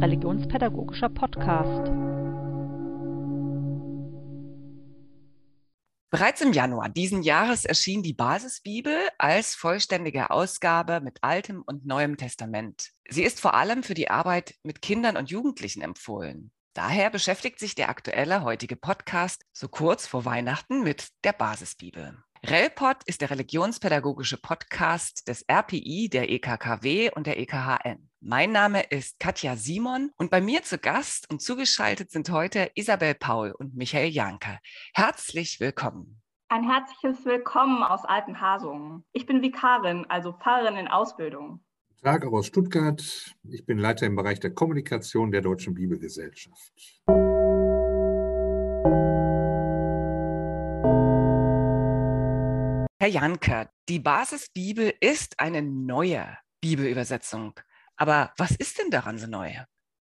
religionspädagogischer Podcast. Bereits im Januar diesen Jahres erschien die Basisbibel als vollständige Ausgabe mit Altem und Neuem Testament. Sie ist vor allem für die Arbeit mit Kindern und Jugendlichen empfohlen. Daher beschäftigt sich der aktuelle heutige Podcast so kurz vor Weihnachten mit der Basisbibel. RELPOD ist der religionspädagogische Podcast des RPI, der EKKW und der EKHN. Mein Name ist Katja Simon und bei mir zu Gast und zugeschaltet sind heute Isabel Paul und Michael Janke. Herzlich willkommen. Ein herzliches Willkommen aus Altenhasungen. Ich bin Vikarin, also Pfarrerin in Ausbildung. Tag auch aus Stuttgart. Ich bin Leiter im Bereich der Kommunikation der Deutschen Bibelgesellschaft. Herr Janke, die Basisbibel ist eine neue Bibelübersetzung. Aber was ist denn daran so neu?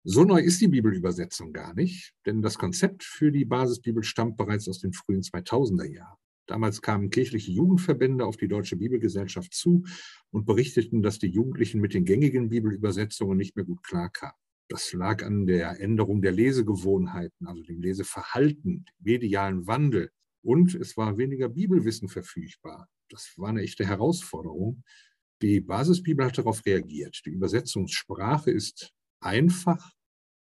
So neu ist die Bibelübersetzung gar nicht, denn das Konzept für die Basisbibel stammt bereits aus den frühen 2000er Jahren. Damals kamen kirchliche Jugendverbände auf die Deutsche Bibelgesellschaft zu und berichteten, dass die Jugendlichen mit den gängigen Bibelübersetzungen nicht mehr gut klarkamen. Das lag an der Änderung der Lesegewohnheiten, also dem Leseverhalten, dem medialen Wandel, und es war weniger Bibelwissen verfügbar. Das war eine echte Herausforderung. Die Basisbibel hat darauf reagiert. Die Übersetzungssprache ist einfach.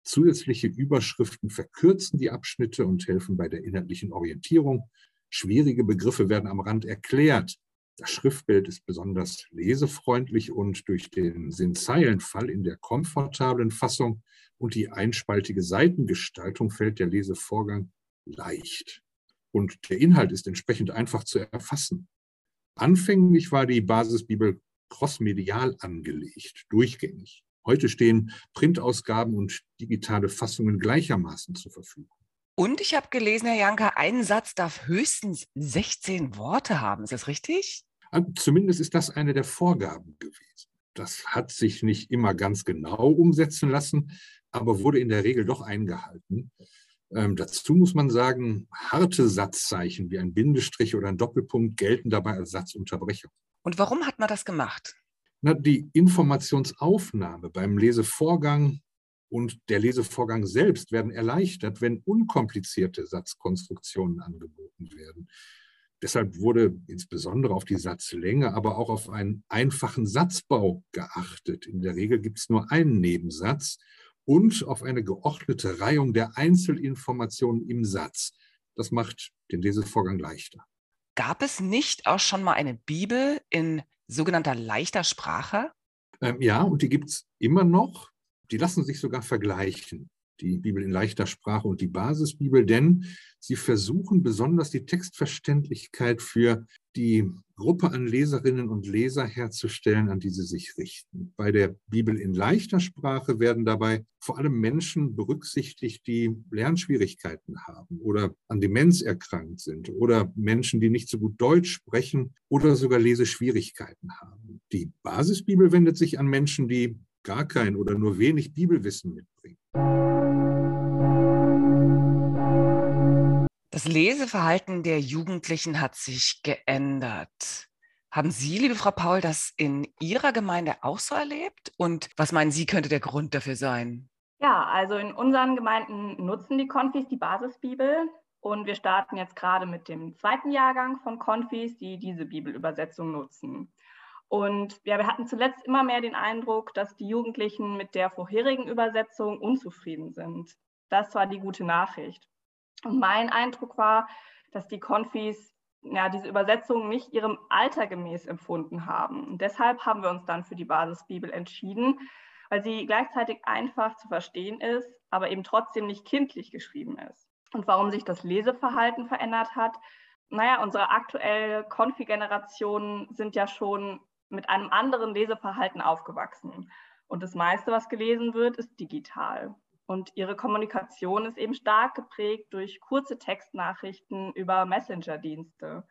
Zusätzliche Überschriften verkürzen die Abschnitte und helfen bei der inhaltlichen Orientierung. Schwierige Begriffe werden am Rand erklärt. Das Schriftbild ist besonders lesefreundlich und durch den Sinnzeilenfall in der komfortablen Fassung und die einspaltige Seitengestaltung fällt der Lesevorgang leicht und der Inhalt ist entsprechend einfach zu erfassen. Anfänglich war die Basisbibel crossmedial angelegt, durchgängig. Heute stehen Printausgaben und digitale Fassungen gleichermaßen zur Verfügung. Und ich habe gelesen, Herr Janka, ein Satz darf höchstens 16 Worte haben. Ist das richtig? Zumindest ist das eine der Vorgaben gewesen. Das hat sich nicht immer ganz genau umsetzen lassen, aber wurde in der Regel doch eingehalten. Ähm, dazu muss man sagen, harte Satzzeichen wie ein Bindestrich oder ein Doppelpunkt gelten dabei als Satzunterbrechung. Und warum hat man das gemacht? Na, die Informationsaufnahme beim Lesevorgang und der Lesevorgang selbst werden erleichtert, wenn unkomplizierte Satzkonstruktionen angeboten werden. Deshalb wurde insbesondere auf die Satzlänge, aber auch auf einen einfachen Satzbau geachtet. In der Regel gibt es nur einen Nebensatz und auf eine geordnete Reihung der Einzelinformationen im Satz. Das macht den Lesevorgang leichter. Gab es nicht auch schon mal eine Bibel in sogenannter leichter Sprache? Ähm, ja, und die gibt es immer noch. Die lassen sich sogar vergleichen die Bibel in leichter Sprache und die Basisbibel, denn sie versuchen besonders die Textverständlichkeit für die Gruppe an Leserinnen und Leser herzustellen, an die sie sich richten. Bei der Bibel in leichter Sprache werden dabei vor allem Menschen berücksichtigt, die Lernschwierigkeiten haben oder an Demenz erkrankt sind oder Menschen, die nicht so gut Deutsch sprechen oder sogar Leseschwierigkeiten haben. Die Basisbibel wendet sich an Menschen, die gar kein oder nur wenig Bibelwissen mitbringen. Das Leseverhalten der Jugendlichen hat sich geändert. Haben Sie, liebe Frau Paul, das in Ihrer Gemeinde auch so erlebt? Und was meinen Sie, könnte der Grund dafür sein? Ja, also in unseren Gemeinden nutzen die Konfis die Basisbibel und wir starten jetzt gerade mit dem zweiten Jahrgang von Konfis, die diese Bibelübersetzung nutzen. Und ja, wir hatten zuletzt immer mehr den Eindruck, dass die Jugendlichen mit der vorherigen Übersetzung unzufrieden sind. Das war die gute Nachricht. Und mein Eindruck war, dass die Konfis ja, diese Übersetzung nicht ihrem Alter gemäß empfunden haben. Und deshalb haben wir uns dann für die Basisbibel entschieden, weil sie gleichzeitig einfach zu verstehen ist, aber eben trotzdem nicht kindlich geschrieben ist. Und warum sich das Leseverhalten verändert hat? Naja, unsere aktuelle Konfi-Generationen sind ja schon mit einem anderen Leseverhalten aufgewachsen. Und das meiste, was gelesen wird, ist digital. Und ihre Kommunikation ist eben stark geprägt durch kurze Textnachrichten über Messenger-Dienste.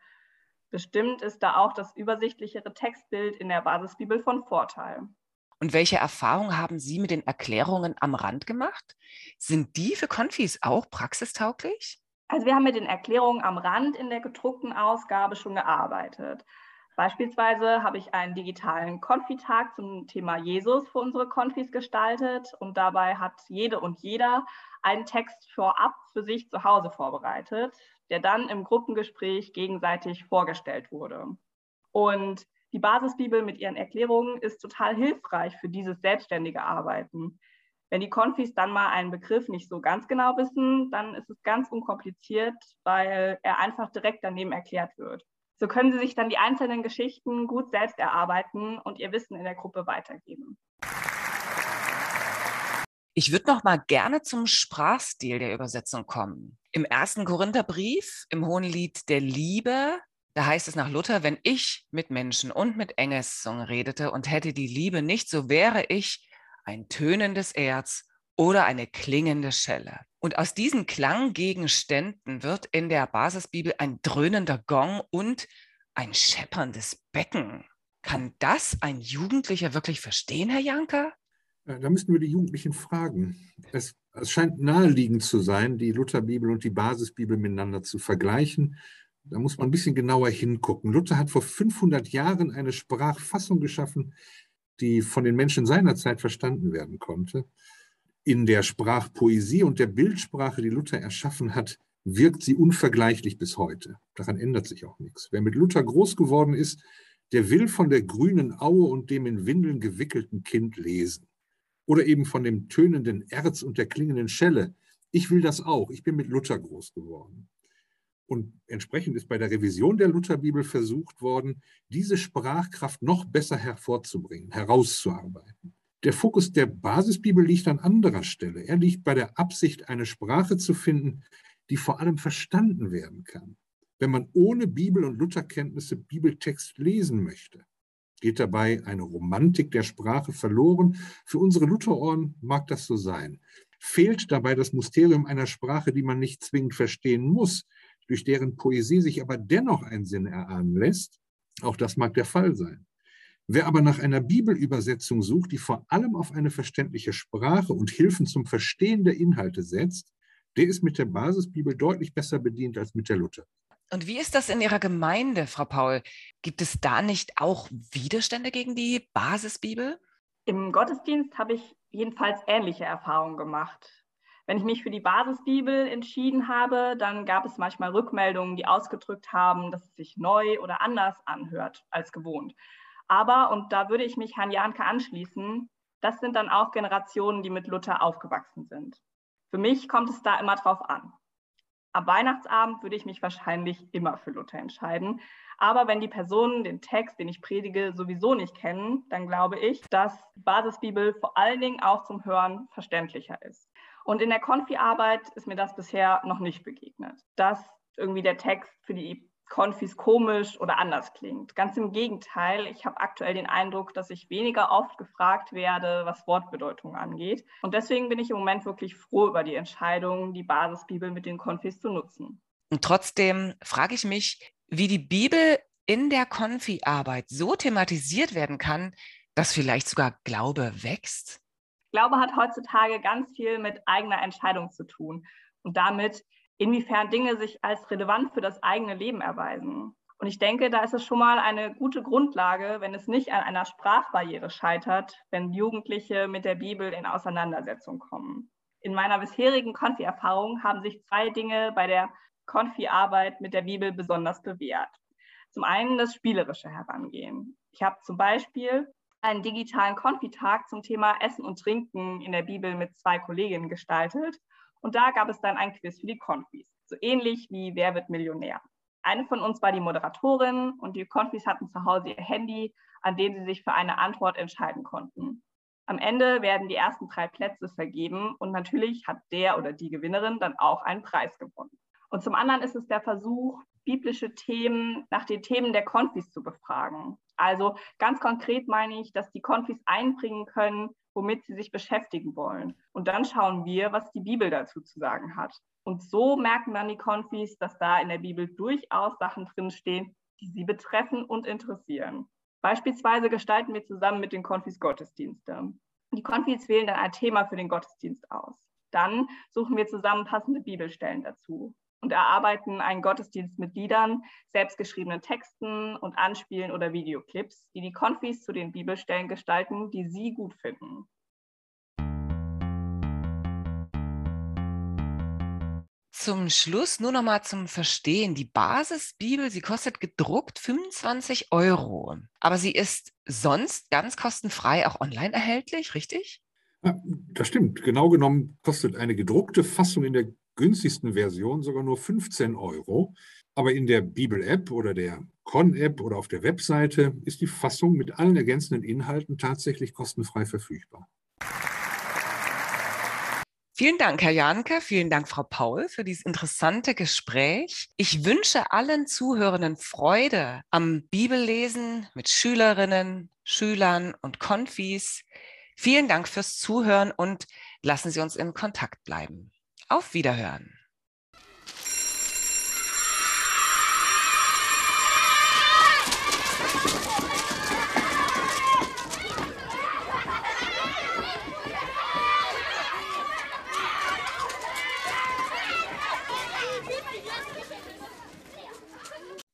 Bestimmt ist da auch das übersichtlichere Textbild in der Basisbibel von Vorteil. Und welche Erfahrungen haben Sie mit den Erklärungen am Rand gemacht? Sind die für Konfis auch praxistauglich? Also wir haben mit den Erklärungen am Rand in der gedruckten Ausgabe schon gearbeitet. Beispielsweise habe ich einen digitalen Konfitag zum Thema Jesus für unsere Konfis gestaltet und dabei hat jede und jeder einen Text vorab für sich zu Hause vorbereitet, der dann im Gruppengespräch gegenseitig vorgestellt wurde. Und die Basisbibel mit ihren Erklärungen ist total hilfreich für dieses selbstständige Arbeiten. Wenn die Konfis dann mal einen Begriff nicht so ganz genau wissen, dann ist es ganz unkompliziert, weil er einfach direkt daneben erklärt wird. So können Sie sich dann die einzelnen Geschichten gut selbst erarbeiten und Ihr Wissen in der Gruppe weitergeben. Ich würde noch mal gerne zum Sprachstil der Übersetzung kommen. Im ersten Korintherbrief, im Hohen Lied der Liebe, da heißt es nach Luther, wenn ich mit Menschen und mit Engelsungen redete und hätte die Liebe nicht, so wäre ich ein tönendes Erz oder eine klingende Schelle. Und aus diesen Klanggegenständen wird in der Basisbibel ein dröhnender Gong und ein schepperndes Becken. Kann das ein Jugendlicher wirklich verstehen, Herr Janker? Da müssten wir die Jugendlichen fragen. Es, es scheint naheliegend zu sein, die Lutherbibel und die Basisbibel miteinander zu vergleichen. Da muss man ein bisschen genauer hingucken. Luther hat vor 500 Jahren eine Sprachfassung geschaffen, die von den Menschen seiner Zeit verstanden werden konnte in der Sprachpoesie und der Bildsprache, die Luther erschaffen hat, wirkt sie unvergleichlich bis heute. Daran ändert sich auch nichts. Wer mit Luther groß geworden ist, der will von der grünen Aue und dem in Windeln gewickelten Kind lesen. Oder eben von dem tönenden Erz und der klingenden Schelle. Ich will das auch. Ich bin mit Luther groß geworden. Und entsprechend ist bei der Revision der Lutherbibel versucht worden, diese Sprachkraft noch besser hervorzubringen, herauszuarbeiten. Der Fokus der Basisbibel liegt an anderer Stelle. Er liegt bei der Absicht, eine Sprache zu finden, die vor allem verstanden werden kann. Wenn man ohne Bibel- und Lutherkenntnisse Bibeltext lesen möchte, geht dabei eine Romantik der Sprache verloren. Für unsere Lutherohren mag das so sein. Fehlt dabei das Mysterium einer Sprache, die man nicht zwingend verstehen muss, durch deren Poesie sich aber dennoch ein Sinn erahnen lässt, auch das mag der Fall sein. Wer aber nach einer Bibelübersetzung sucht, die vor allem auf eine verständliche Sprache und Hilfen zum Verstehen der Inhalte setzt, der ist mit der Basisbibel deutlich besser bedient als mit der Luther. Und wie ist das in Ihrer Gemeinde, Frau Paul? Gibt es da nicht auch Widerstände gegen die Basisbibel? Im Gottesdienst habe ich jedenfalls ähnliche Erfahrungen gemacht. Wenn ich mich für die Basisbibel entschieden habe, dann gab es manchmal Rückmeldungen, die ausgedrückt haben, dass es sich neu oder anders anhört als gewohnt. Aber, und da würde ich mich Herrn Janke anschließen, das sind dann auch Generationen, die mit Luther aufgewachsen sind. Für mich kommt es da immer drauf an. Am Weihnachtsabend würde ich mich wahrscheinlich immer für Luther entscheiden. Aber wenn die Personen den Text, den ich predige, sowieso nicht kennen, dann glaube ich, dass die Basisbibel vor allen Dingen auch zum Hören verständlicher ist. Und in der Konfi-Arbeit ist mir das bisher noch nicht begegnet, dass irgendwie der Text für die Konfis komisch oder anders klingt. Ganz im Gegenteil, ich habe aktuell den Eindruck, dass ich weniger oft gefragt werde, was Wortbedeutung angeht. Und deswegen bin ich im Moment wirklich froh über die Entscheidung, die Basisbibel mit den Konfis zu nutzen. Und trotzdem frage ich mich, wie die Bibel in der Konfi-Arbeit so thematisiert werden kann, dass vielleicht sogar Glaube wächst. Glaube hat heutzutage ganz viel mit eigener Entscheidung zu tun und damit, inwiefern Dinge sich als relevant für das eigene Leben erweisen. Und ich denke, da ist es schon mal eine gute Grundlage, wenn es nicht an einer Sprachbarriere scheitert, wenn Jugendliche mit der Bibel in Auseinandersetzung kommen. In meiner bisherigen Konfi-Erfahrung haben sich zwei Dinge bei der Konfi-Arbeit mit der Bibel besonders bewährt. Zum einen das spielerische Herangehen. Ich habe zum Beispiel einen digitalen Konfitag zum Thema Essen und Trinken in der Bibel mit zwei Kolleginnen gestaltet und da gab es dann ein Quiz für die Konfis, so ähnlich wie Wer wird Millionär. Eine von uns war die Moderatorin und die Konfis hatten zu Hause ihr Handy, an dem sie sich für eine Antwort entscheiden konnten. Am Ende werden die ersten drei Plätze vergeben und natürlich hat der oder die Gewinnerin dann auch einen Preis gewonnen. Und zum anderen ist es der Versuch, biblische Themen nach den Themen der Konfis zu befragen. Also ganz konkret meine ich, dass die Konfis einbringen können, womit sie sich beschäftigen wollen. Und dann schauen wir, was die Bibel dazu zu sagen hat. Und so merken dann die Konfis, dass da in der Bibel durchaus Sachen drinstehen, die sie betreffen und interessieren. Beispielsweise gestalten wir zusammen mit den Konfis Gottesdienste. Die Konfis wählen dann ein Thema für den Gottesdienst aus. Dann suchen wir zusammen passende Bibelstellen dazu. Und erarbeiten einen Gottesdienst mit Liedern, selbstgeschriebenen Texten und Anspielen oder Videoclips, die die Konfis zu den Bibelstellen gestalten, die sie gut finden. Zum Schluss nur noch mal zum Verstehen. Die Basisbibel, sie kostet gedruckt 25 Euro, aber sie ist sonst ganz kostenfrei auch online erhältlich, richtig? Ja, das stimmt. Genau genommen kostet eine gedruckte Fassung in der günstigsten Version sogar nur 15 Euro. Aber in der Bibel-App oder der Con-App oder auf der Webseite ist die Fassung mit allen ergänzenden Inhalten tatsächlich kostenfrei verfügbar. Vielen Dank, Herr Janke. Vielen Dank, Frau Paul, für dieses interessante Gespräch. Ich wünsche allen Zuhörenden Freude am Bibellesen mit Schülerinnen, Schülern und Konfis. Vielen Dank fürs Zuhören und lassen Sie uns in Kontakt bleiben. Auf Wiederhören.